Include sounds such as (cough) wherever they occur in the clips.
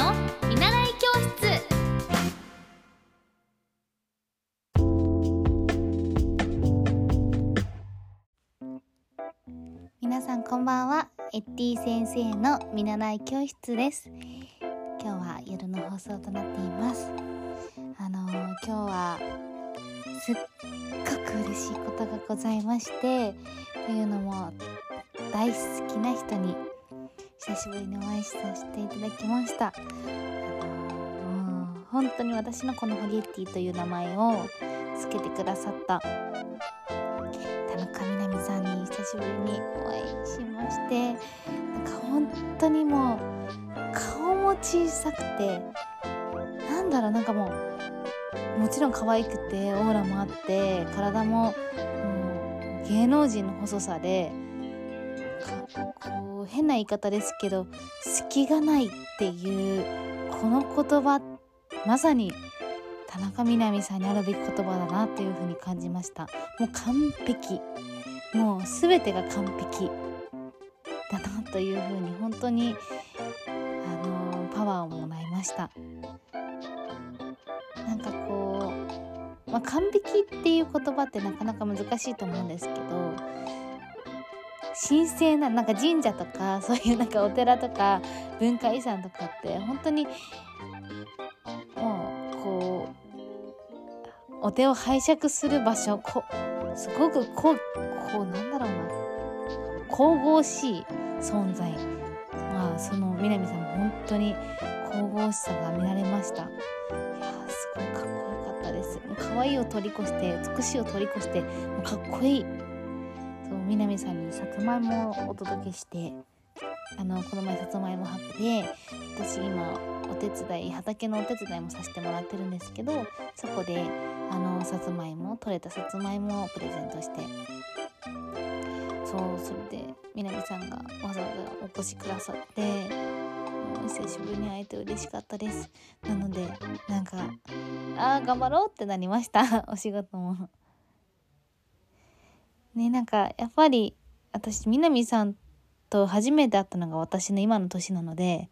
の見習い教室。皆さんこんばんは。エッティ先生の見習い教室です。今日は夜の放送となっています。あのー今日はすっごく嬉しいことがございましてというのも大好きな人に久しぶりにお会いさせていただきました。あのーもう本当に私のこのホリエッティという名前をつけてくださった田中みな実さんに久しぶりにお会いしましてなんか本当にもう顔も小さくてなんだろうなんかもうもちろん可愛くてオーラもあって体ももう芸能人の細さでこう変な言い方ですけど隙がないっていうこの言葉まさに田中みな実さんにあるべき言葉だなっていう風に感じました。もう完璧。もう全てが完璧だなという風に本当にあのパワーをもらいました。なんかこう、まあ、完璧っていう言葉ってなかなか難しいと思うんですけど神聖ななんか神社とか (laughs) そういうなんかお寺とか文化遺産とかって本当にもうこうお手を拝借する場所こすごくこうこうなんだろうな。神々しい存在。まあその南さんも本当に神々しさが見られました。いやすごいかっこよかったです。可愛いを通り越して美しいを通り越してかっこいい。そう南さんにさつまいもをお届けしてあのこの前さつまいもハップで私今お手伝い畑のお手伝いもさせてもらってるんですけどそこであのさつまいも取れたさつまいもをプレゼントして。そうそれで南さんがわざわざお越しくださってもう久しぶりに会えて嬉しかったです。なのでなんかあー頑張ろうってなりました。お仕事も。ねなんかやっぱり私南さんと初めて会ったのが私の今の年なので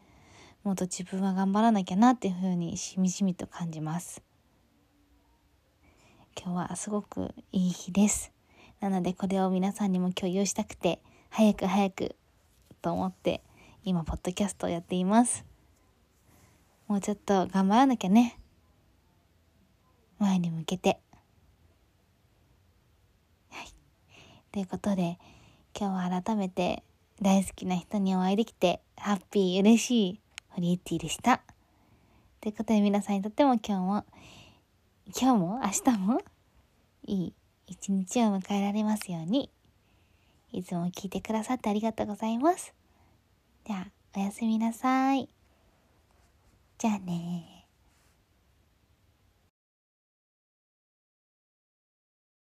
もっと自分は頑張らなきゃなっていう風にしみじみと感じます。今日はすごくいい日です。なのでこれを皆さんにも共有したくて早く早くと思って今ポッドキャストをやっています。もうちょっと頑張らなきゃね。前に向けてはいということで今日は改めて大好きな人にお会いできてハッピー嬉しいホリエッティでしたということで皆さんにとっても今日も今日も明日もいい一日を迎えられますようにいつも聞いてくださってありがとうございます。では、おやすみなさい。じゃあね